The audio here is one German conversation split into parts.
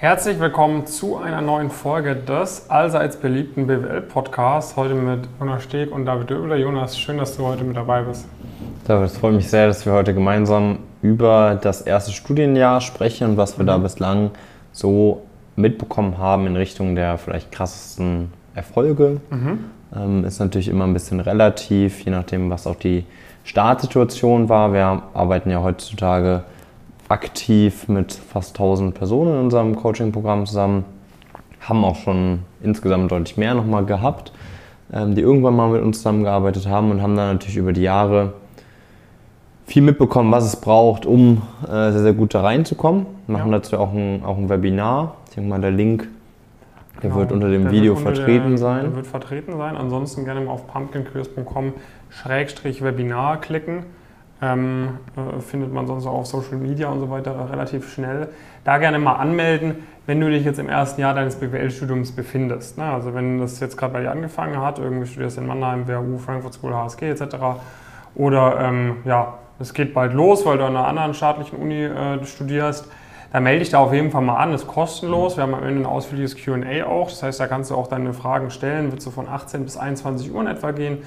Herzlich willkommen zu einer neuen Folge des allseits beliebten BWL-Podcasts. Heute mit Jonas Steg und David Döbler. Jonas, schön, dass du heute mit dabei bist. David, es freut mich sehr, dass wir heute gemeinsam über das erste Studienjahr sprechen und was wir mhm. da bislang so mitbekommen haben in Richtung der vielleicht krassesten Erfolge. Mhm. Ähm, ist natürlich immer ein bisschen relativ, je nachdem, was auch die Startsituation war. Wir arbeiten ja heutzutage aktiv mit fast 1000 Personen in unserem Coaching-Programm zusammen. Haben auch schon insgesamt deutlich mehr nochmal gehabt, ähm, die irgendwann mal mit uns zusammengearbeitet haben und haben dann natürlich über die Jahre viel mitbekommen, was es braucht, um äh, sehr, sehr gut da reinzukommen. Wir machen ja. dazu auch ein, auch ein Webinar. Ich denke mal, der Link der genau. wird unter dem der Video vertreten der, sein. Der wird vertreten sein. Ansonsten gerne mal auf pumpkincurious.com-webinar klicken. Ähm, äh, findet man sonst auch auf Social Media und so weiter relativ schnell. Da gerne mal anmelden, wenn du dich jetzt im ersten Jahr deines BWL-Studiums befindest. Ne? Also wenn das jetzt gerade bei dir angefangen hat, irgendwie studierst in Mannheim, WHU, Frankfurt School, HSG etc. Oder ähm, ja, es geht bald los, weil du an einer anderen staatlichen Uni äh, studierst. Da melde dich da auf jeden Fall mal an, ist kostenlos. Wir haben am Ende ein ausführliches QA auch. Das heißt, da kannst du auch deine Fragen stellen. Wird so von 18 bis 21 Uhr in etwa gehen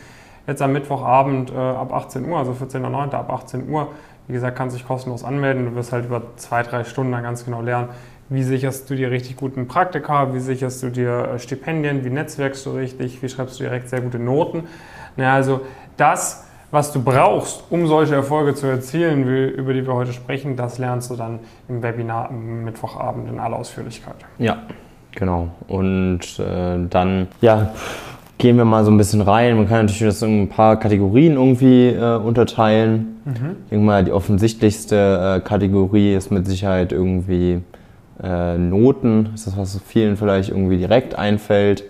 jetzt am Mittwochabend äh, ab 18 Uhr, also 14.09. ab 18 Uhr. Wie gesagt, kannst dich kostenlos anmelden. Du wirst halt über zwei, drei Stunden dann ganz genau lernen, wie sicherst du dir richtig guten Praktika, wie sicherst du dir äh, Stipendien, wie netzwerkst du richtig, wie schreibst du direkt sehr gute Noten. Na, also das, was du brauchst, um solche Erfolge zu erzielen, über die wir heute sprechen, das lernst du dann im Webinar am Mittwochabend in aller Ausführlichkeit. Ja, genau. Und äh, dann, ja, gehen wir mal so ein bisschen rein. Man kann natürlich das in ein paar Kategorien irgendwie äh, unterteilen. Mhm. Ich denke mal, die offensichtlichste äh, Kategorie ist mit Sicherheit irgendwie äh, Noten. Das ist das, was vielen vielleicht irgendwie direkt einfällt.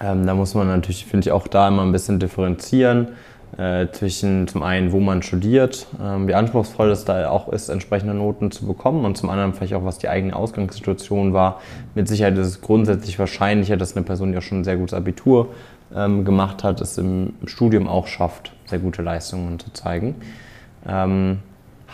Ähm, da muss man natürlich, finde ich, auch da immer ein bisschen differenzieren äh, zwischen zum einen, wo man studiert, ähm, wie anspruchsvoll es da auch ist, entsprechende Noten zu bekommen und zum anderen vielleicht auch, was die eigene Ausgangssituation war. Mit Sicherheit ist es grundsätzlich wahrscheinlicher, dass eine Person, die auch schon ein sehr gutes Abitur ähm, gemacht hat, es im Studium auch schafft, sehr gute Leistungen zu zeigen. Ähm,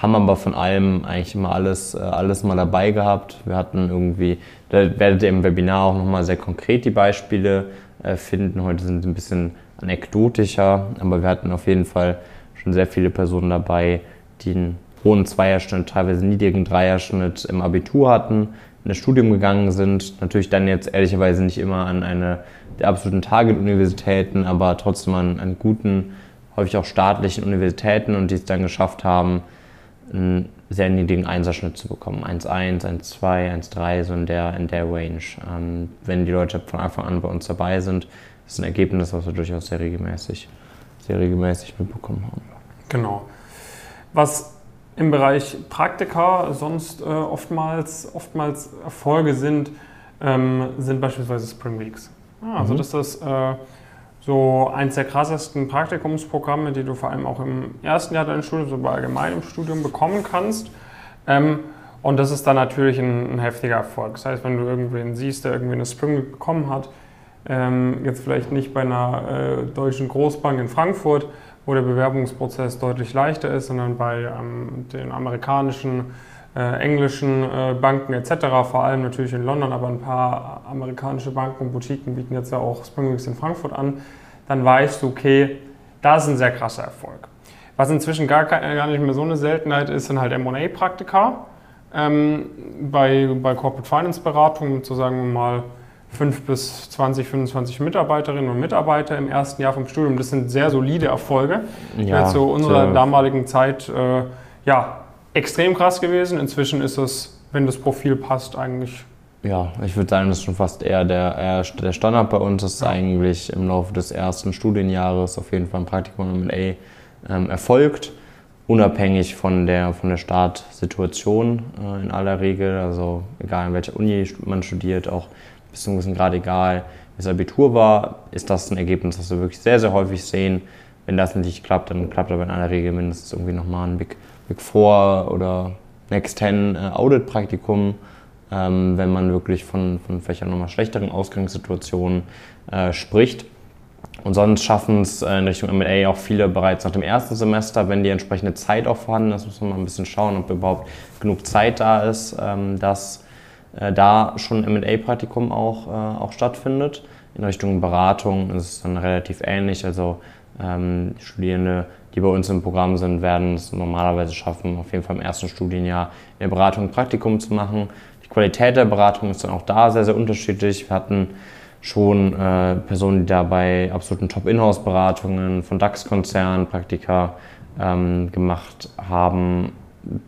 haben aber von allem eigentlich immer alles, äh, alles mal dabei gehabt. Wir hatten irgendwie, da werdet ihr im Webinar auch nochmal sehr konkret die Beispiele äh, finden. Heute sind sie ein bisschen anekdotischer, aber wir hatten auf jeden Fall schon sehr viele Personen dabei, die einen hohen Zweierschnitt, teilweise niedrigen Dreierschnitt im Abitur hatten, in das Studium gegangen sind. Natürlich dann jetzt ehrlicherweise nicht immer an eine der absoluten Target-Universitäten, aber trotzdem an, an guten, häufig auch staatlichen Universitäten und die es dann geschafft haben, einen sehr niedrigen Einserschnitt zu bekommen. 1,1, 1,2, 1,3, so in der, in der Range. Ähm, wenn die Leute von Anfang an bei uns dabei sind, ist ein Ergebnis, was wir durchaus sehr regelmäßig, sehr regelmäßig mitbekommen haben. Genau. Was im Bereich Praktika sonst äh, oftmals, oftmals Erfolge sind, ähm, sind beispielsweise Spring Weeks. Ja, also mhm. das ist äh, so eins der krassesten Praktikumsprogramme, die du vor allem auch im ersten Jahr deines Studiums, aber allgemein im Studium bekommen kannst. Ähm, und das ist dann natürlich ein, ein, heftiger Erfolg. Das heißt, wenn du irgendwen siehst, der irgendwie eine Spring Week bekommen hat, ähm, jetzt vielleicht nicht bei einer äh, deutschen Großbank in Frankfurt, wo der Bewerbungsprozess deutlich leichter ist, sondern bei ähm, den amerikanischen, äh, englischen äh, Banken etc., vor allem natürlich in London, aber ein paar amerikanische Banken und Boutiquen bieten jetzt ja auch Springweeks in Frankfurt an, dann weißt du, okay, das ist ein sehr krasser Erfolg. Was inzwischen gar, gar nicht mehr so eine Seltenheit ist, sind halt M&A-Praktika ähm, bei, bei Corporate Finance Beratungen, zu sagen wir mal 5 bis 20, 25 Mitarbeiterinnen und Mitarbeiter im ersten Jahr vom Studium. Das sind sehr solide Erfolge. Ja, zu unserer so. damaligen Zeit äh, ja, extrem krass gewesen. Inzwischen ist es, wenn das Profil passt, eigentlich. Ja, ich würde sagen, das ist schon fast eher der, eher der Standard bei uns. Das ist ja. eigentlich im Laufe des ersten Studienjahres auf jeden Fall ein Praktikum MA ähm, erfolgt. Unabhängig von der, von der Startsituation äh, in aller Regel. Also egal in welcher Uni man studiert, auch bis zu einem gewissen Grad egal, wie das Abitur war, ist das ein Ergebnis, das wir wirklich sehr, sehr häufig sehen. Wenn das nicht klappt, dann klappt aber in aller Regel mindestens irgendwie nochmal ein Big, Big Four oder Next Ten äh, Audit-Praktikum, ähm, wenn man wirklich von, von vielleicht auch nochmal schlechteren Ausgangssituationen äh, spricht. Und sonst schaffen es äh, in Richtung MA auch viele bereits nach dem ersten Semester, wenn die entsprechende Zeit auch vorhanden ist, muss man mal ein bisschen schauen, ob überhaupt genug Zeit da ist, ähm, das äh, da schon ein MA-Praktikum auch, äh, auch stattfindet. In Richtung Beratung ist es dann relativ ähnlich. Also ähm, Studierende, die bei uns im Programm sind, werden es normalerweise schaffen, auf jeden Fall im ersten Studienjahr in der Beratung ein Praktikum zu machen. Die Qualität der Beratung ist dann auch da sehr, sehr unterschiedlich. Wir hatten schon äh, Personen, die da bei absoluten Top-Inhouse-Beratungen von DAX-Konzernen Praktika ähm, gemacht haben,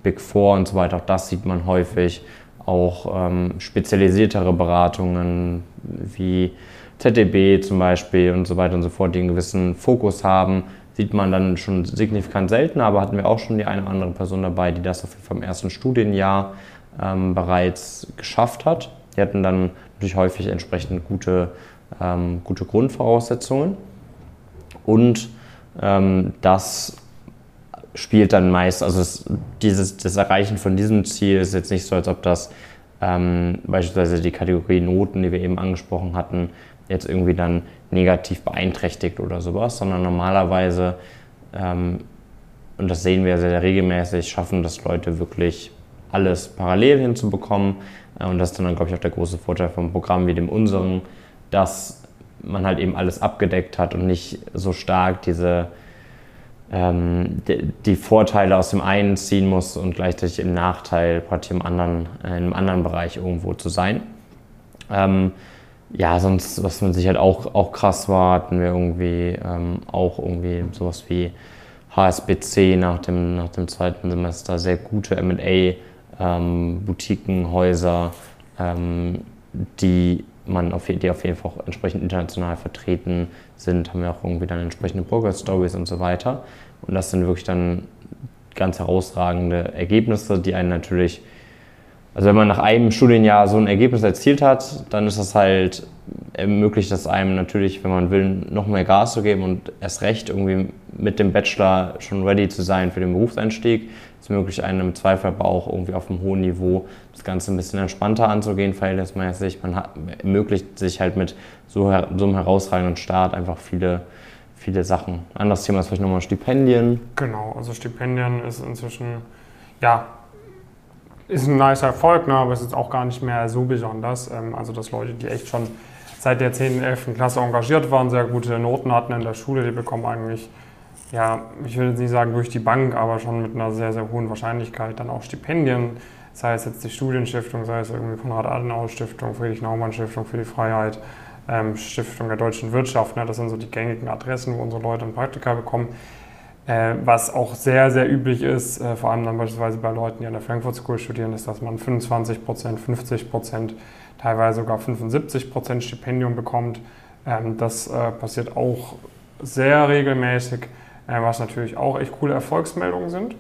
Big Four und so weiter. Auch das sieht man häufig. Auch ähm, spezialisiertere Beratungen wie ZDB zum Beispiel und so weiter und so fort, die einen gewissen Fokus haben, sieht man dann schon signifikant seltener, aber hatten wir auch schon die eine oder andere Person dabei, die das auf jeden Fall im ersten Studienjahr ähm, bereits geschafft hat. Die hatten dann natürlich häufig entsprechend gute, ähm, gute Grundvoraussetzungen. Und ähm, das spielt dann meist, also es, dieses, das Erreichen von diesem Ziel ist jetzt nicht so, als ob das ähm, beispielsweise die Kategorie Noten, die wir eben angesprochen hatten, jetzt irgendwie dann negativ beeinträchtigt oder sowas, sondern normalerweise, ähm, und das sehen wir sehr, sehr regelmäßig, schaffen das Leute wirklich alles parallel hinzubekommen. Äh, und das ist dann, glaube ich, auch der große Vorteil vom Programm wie dem unseren, dass man halt eben alles abgedeckt hat und nicht so stark diese ähm, die, die, Vorteile aus dem einen ziehen muss und gleichzeitig im Nachteil praktisch im anderen, äh, in einem anderen Bereich irgendwo zu sein. Ähm, ja, sonst, was mit Sicherheit auch, auch krass war, hatten wir irgendwie ähm, auch irgendwie sowas wie HSBC nach dem, nach dem zweiten Semester, sehr gute MA-Boutiquen, ähm, Häuser, ähm, die man auf, die auf jeden Fall auch entsprechend international vertreten sind, haben wir auch irgendwie dann entsprechende Burger-Stories und so weiter. Und das sind wirklich dann ganz herausragende Ergebnisse, die einen natürlich also wenn man nach einem Studienjahr so ein Ergebnis erzielt hat, dann ist das halt ermöglicht das einem natürlich, wenn man will, noch mehr Gas zu geben und erst recht irgendwie mit dem Bachelor schon ready zu sein für den Berufseinstieg. Es ermöglicht einem im Zweifel aber auch irgendwie auf einem hohen Niveau das Ganze ein bisschen entspannter anzugehen, verhältnismäßig. Man hat, ermöglicht sich halt mit so, so einem herausragenden Start einfach viele, viele Sachen. Anderes Thema ist vielleicht nochmal Stipendien. Genau, also Stipendien ist inzwischen, ja, ist ein nicer Erfolg, ne, aber es ist auch gar nicht mehr so besonders. Ähm, also, dass Leute, die echt schon seit der 10., 11. Klasse engagiert waren, sehr gute Noten hatten in der Schule, die bekommen eigentlich, ja, ich will jetzt nicht sagen durch die Bank, aber schon mit einer sehr, sehr hohen Wahrscheinlichkeit dann auch Stipendien, sei es jetzt die Studienstiftung, sei es irgendwie Konrad-Adenauer-Stiftung, Friedrich-Naumann-Stiftung für die Freiheit, ähm, Stiftung der deutschen Wirtschaft. Ne, das sind so die gängigen Adressen, wo unsere Leute ein Praktika bekommen. Äh, was auch sehr, sehr üblich ist, äh, vor allem dann beispielsweise bei Leuten, die an der Frankfurt School studieren, ist, dass man 25 Prozent, 50 Prozent, teilweise sogar 75 Prozent Stipendium bekommt. Ähm, das äh, passiert auch sehr regelmäßig, was natürlich auch echt coole Erfolgsmeldungen sind.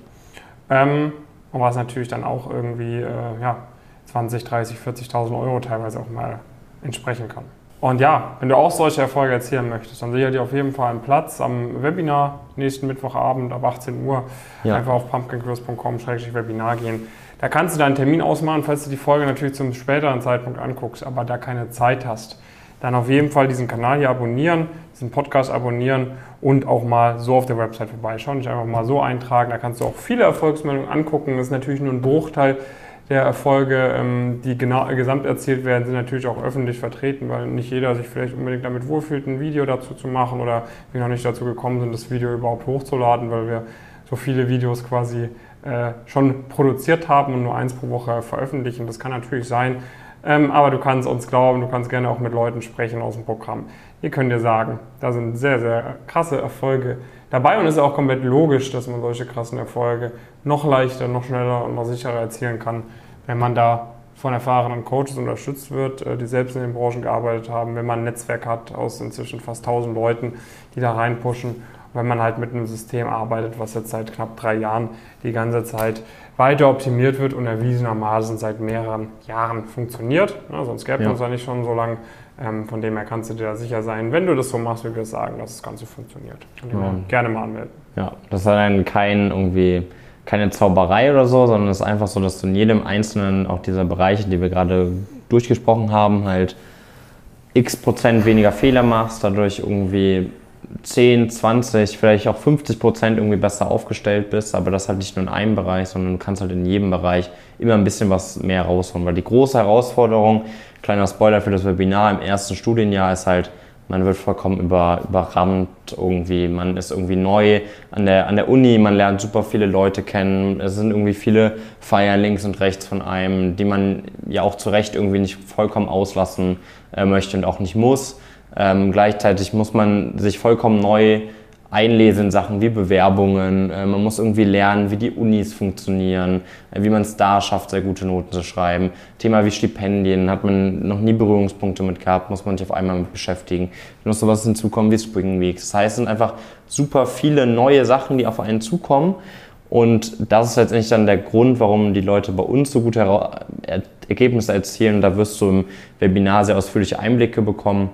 Ähm, und was natürlich dann auch irgendwie äh, ja, 20, 30, 40.000 Euro teilweise auch mal entsprechen kann. Und ja, wenn du auch solche Erfolge erzielen möchtest, dann sicher dir auf jeden Fall einen Platz am Webinar nächsten Mittwochabend ab 18 Uhr. Ja. Einfach auf pumpkincurse.com-webinar gehen. Da kannst du deinen Termin ausmachen, falls du die Folge natürlich zum späteren Zeitpunkt anguckst, aber da keine Zeit hast. Dann auf jeden Fall diesen Kanal hier abonnieren, diesen Podcast abonnieren und auch mal so auf der Website vorbeischauen. Dich einfach mal so eintragen. Da kannst du auch viele Erfolgsmeldungen angucken. Das ist natürlich nur ein Bruchteil der Erfolge, ähm, die genau, gesamt erzielt werden, sind natürlich auch öffentlich vertreten, weil nicht jeder sich vielleicht unbedingt damit wohlfühlt, ein Video dazu zu machen oder wir noch nicht dazu gekommen sind, das Video überhaupt hochzuladen, weil wir so viele Videos quasi äh, schon produziert haben und nur eins pro Woche veröffentlichen. Das kann natürlich sein, ähm, aber du kannst uns glauben, du kannst gerne auch mit Leuten sprechen aus dem Programm. Ihr könnt dir sagen, da sind sehr, sehr krasse Erfolge dabei und es ist auch komplett logisch, dass man solche krassen Erfolge noch leichter, noch schneller und noch sicherer erzielen kann, wenn man da von erfahrenen Coaches unterstützt wird, äh, die selbst in den Branchen gearbeitet haben, wenn man ein Netzwerk hat aus inzwischen fast 1000 Leuten, die da reinpushen, wenn man halt mit einem System arbeitet, was jetzt seit knapp drei Jahren die ganze Zeit weiter optimiert wird und erwiesenermaßen seit mehreren Jahren funktioniert. Ja, sonst gäbe es ja. uns ja nicht schon so lange. Ähm, von dem her kannst du dir da sicher sein, wenn du das so machst, wie wir es sagen, dass das Ganze funktioniert. Und ja. gerne mal anmelden. Ja, das ist dann kein irgendwie keine Zauberei oder so, sondern es ist einfach so, dass du in jedem einzelnen auch dieser Bereiche, die wir gerade durchgesprochen haben, halt x Prozent weniger Fehler machst, dadurch irgendwie 10, 20, vielleicht auch 50 Prozent irgendwie besser aufgestellt bist, aber das halt nicht nur in einem Bereich, sondern du kannst halt in jedem Bereich immer ein bisschen was mehr rausholen. Weil die große Herausforderung, kleiner Spoiler für das Webinar im ersten Studienjahr, ist halt, man wird vollkommen über, überrannt irgendwie, man ist irgendwie neu an der, an der Uni, man lernt super viele Leute kennen, es sind irgendwie viele Feiern links und rechts von einem, die man ja auch zu Recht irgendwie nicht vollkommen auslassen äh, möchte und auch nicht muss. Ähm, gleichzeitig muss man sich vollkommen neu einlesen in Sachen wie Bewerbungen. Äh, man muss irgendwie lernen, wie die Unis funktionieren, äh, wie man es da schafft, sehr gute Noten zu schreiben. Thema wie Stipendien hat man noch nie Berührungspunkte mit gehabt, muss man sich auf einmal mit beschäftigen. Wenn noch sowas hinzukommen wie Spring Weeks. Das heißt, es sind einfach super viele neue Sachen, die auf einen zukommen. Und das ist letztendlich dann der Grund, warum die Leute bei uns so gute Ergebnisse erzielen. Da wirst du im Webinar sehr ausführliche Einblicke bekommen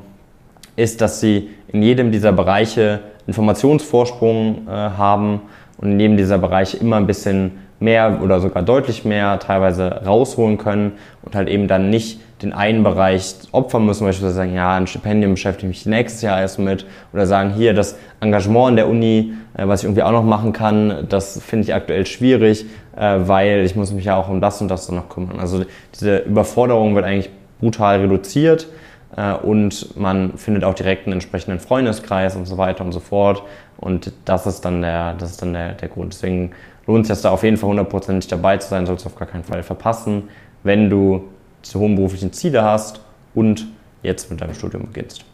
ist, dass sie in jedem dieser Bereiche Informationsvorsprung äh, haben und in jedem dieser Bereiche immer ein bisschen mehr oder sogar deutlich mehr teilweise rausholen können und halt eben dann nicht den einen Bereich opfern müssen, beispielsweise sagen, ja, ein Stipendium beschäftige ich mich nächstes Jahr erst mit oder sagen, hier, das Engagement in der Uni, äh, was ich irgendwie auch noch machen kann, das finde ich aktuell schwierig, äh, weil ich muss mich ja auch um das und das dann noch kümmern. Also diese Überforderung wird eigentlich brutal reduziert und man findet auch direkt einen entsprechenden Freundeskreis und so weiter und so fort. Und das ist dann der, das ist dann der, der Grund. Deswegen lohnt es sich da auf jeden Fall hundertprozentig dabei zu sein, sollst du auf gar keinen Fall verpassen, wenn du zu hohen beruflichen Ziele hast und jetzt mit deinem Studium beginnst.